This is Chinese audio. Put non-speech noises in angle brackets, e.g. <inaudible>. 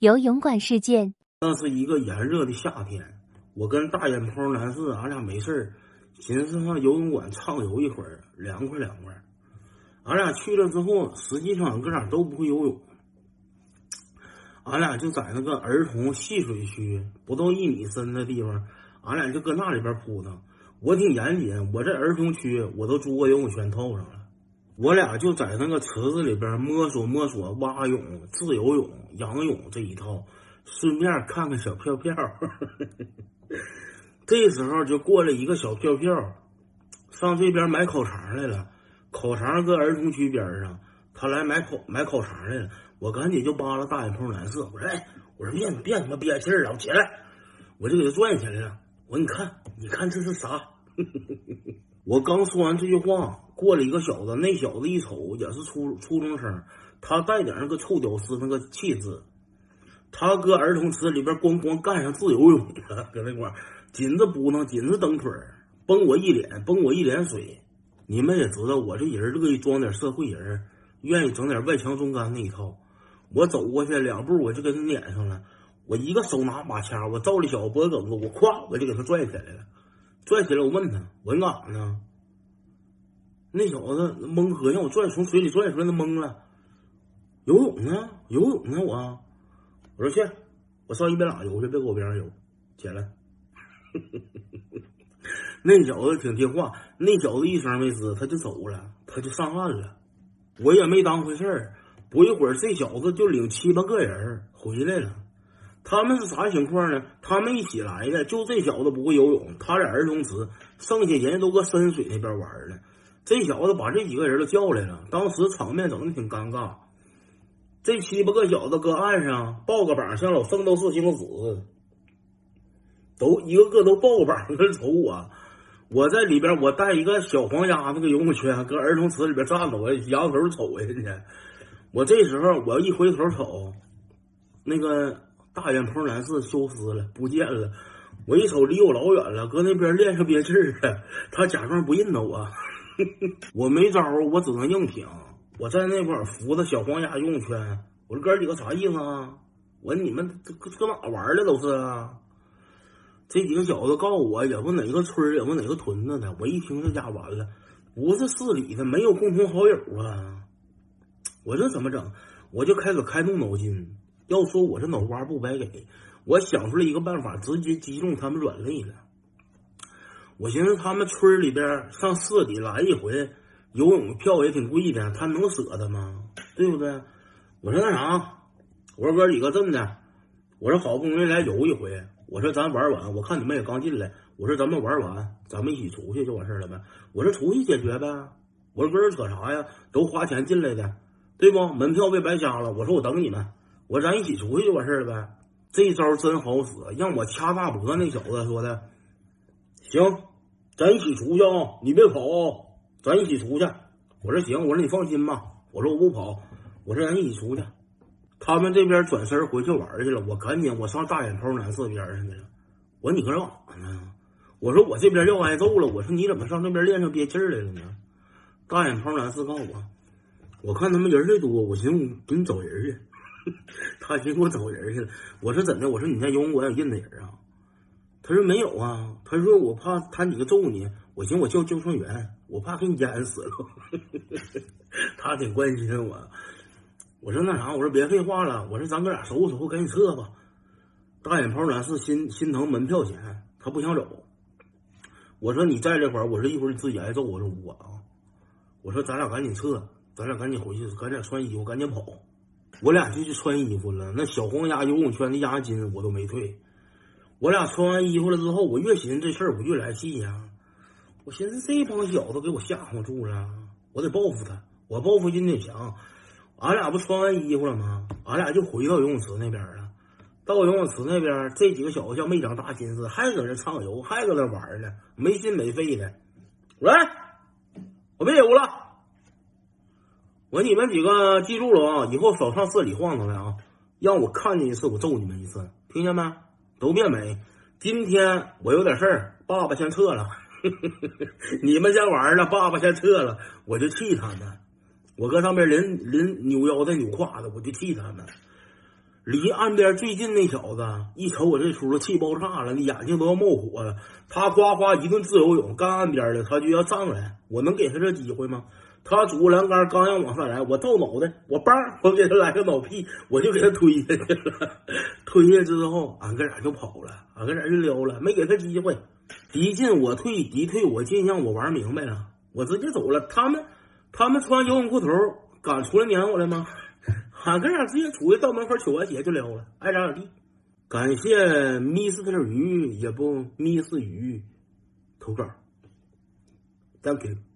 游泳馆事件。那是一个炎热的夏天，我跟大眼泡男士，俺俩没事儿，寻思上游泳馆畅游一会儿，凉快凉快。俺俩去了之后，实际上俺哥俩都不会游泳，俺俩就在那个儿童戏水区，不到一米深的地方，俺俩就搁那里边扑腾。我挺严谨，我在儿童区我都租个游泳圈套上了。我俩就在那个池子里边摸索摸索蛙泳、自由泳、仰泳这一套，顺便看看小票票。<laughs> 这时候就过来一个小票票，上这边买烤肠来了。烤肠搁儿童区边上，他来买烤买烤肠来了。我赶紧就扒拉大眼泡蓝色，我说：“哎，我说别别他妈憋气了，我起来，我就给他拽起来了。我说你看，你看这是啥？” <laughs> 我刚说完这句话，过来一个小子，那小子一瞅也是初初中生，他带点那个臭屌丝那个气质。他搁儿童池里边咣咣干上自由泳了，搁那块紧着扑腾，紧着蹬腿，崩我一脸，崩我一脸水。你们也知道，我这人乐意装点社会人，愿意整点外强中干那一套。我走过去两步，我就给他撵上了。我一个手拿把掐，我照着小脖梗子，我咵我就给他拽起来了。拽起来，我问他：“我你干啥呢？”那小子懵喝，让我拽从水里拽出来，他懵了。游泳呢？游泳呢？我我说去，我上一边拉游去，别搁我边上游。起来。<laughs> 那小子挺听话，那小子一声没吱，他就走了，他就上岸了。我也没当回事儿。不一会儿，这小子就领七八个人回来了。他们是啥情况呢？他们一起来的，就这小子不会游泳，他在儿童池，剩下人都搁深水那边玩呢。这小子把这几个人都叫来了，当时场面整的挺尴尬。这七八个小子搁岸上抱个膀，像老圣斗士星矢似的，都一个个都抱个膀搁那瞅我。我在里边，我带一个小黄鸭那个游泳圈，搁儿童池里边站着，我仰头瞅人家。我这时候我一回头瞅，那个。大眼泡男士消失了，不见了。我一瞅，离我老远了，搁那边练上憋气儿了。他假装不认得我，<laughs> 我没招，我只能硬挺。我在那块扶着小黄鸭游泳圈。我说哥几个啥意思啊？我说你们这搁哪玩的都是啊？这几个小子告诉我，也不哪个村也不哪个屯子的。我一听这家完了，不是市里的，没有共同好友啊。我这怎么整？我就开始开动脑筋。要说我这脑瓜不白给，我想出来一个办法，直接击中他们软肋了。我寻思他们村里边上市里来一回游泳票也挺贵的，他能舍得吗？对不对？我说那啥，我说哥几个这么的，我说好不容易来游一回，我说咱玩完，我看你们也刚进来，我说咱们玩完，咱们一起出去就完事了呗。我说出去解决呗。我说跟人扯啥呀？都花钱进来的，对不？门票被白瞎了。我说我等你们。我说咱一起出去就完事了呗，这招真好使，让我掐大脖那小子说的，行，咱一起出去啊，你别跑，咱一起出去。我说行，我说你放心吧，我说我不跑，我说咱一起出去。他们这边转身回去玩去了，我赶紧我上大眼泡男色边上去了。我说你搁这干啥呢？我说我这边要挨揍了。我说你怎么上那边练上憋气来了呢？大眼泡男四告诉我，我看他们人太多，我寻思给你找人去。<laughs> 他寻思给我找人去了，我说怎的？我说你在游泳馆有认的人啊？他说没有啊。他说我怕他几个揍你，我寻思我叫救生员，我怕给你淹死了。<laughs> 他挺关心我。我说那啥，我说别废话了，我说咱哥俩收拾收拾，赶紧撤吧。大眼泡男是心心疼门票钱，他不想走。我说你在这块儿，我说一会儿你自己挨揍，我说我啊，我说咱俩赶紧撤，咱俩赶紧回去，赶紧穿衣服，赶紧跑。我俩就去穿衣服了，那小黄鸭游泳圈的押金我都没退。我俩穿完衣服了之后，我越寻思这事儿我越来气呀。我寻思这帮小子给我吓唬住了，我得报复他。我报复心挺强。俺俩不穿完衣服了吗？俺俩就回到游泳池那边了。到游泳池那边，这几个小子像没长大心似的，还搁那畅游，还搁那玩呢，没心没肺的。来，我别游了。我说你们几个记住了啊，以后少上市里晃荡了啊！让我看见一次，我揍你们一次，听见没？都别美。今天我有点事儿，爸爸先撤了，<laughs> 你们先玩了，爸爸先撤了，我就气他们。我搁上面临临扭腰带扭胯的，我就气他们。离岸边最近那小子一瞅我这出，气爆炸了，那眼睛都要冒火了。他呱呱一顿自由泳，干岸边的他就要上来，我能给他这机会吗？他拄栏杆刚要往上来，我照脑袋，我叭，我给他来个脑屁，我就给他推下去了。推下去之后，俺哥俩就跑了，俺哥俩就撩了，没给他机会。敌进我退，敌退我进，让我玩明白了，我直接走了。他们他们穿游泳裤头，敢出来撵我来吗？俺哥俩直接出去到门口取完鞋就撩了，爱咋咋地。感谢 Mr 鱼，也不 Miss 鱼投稿，Thank you。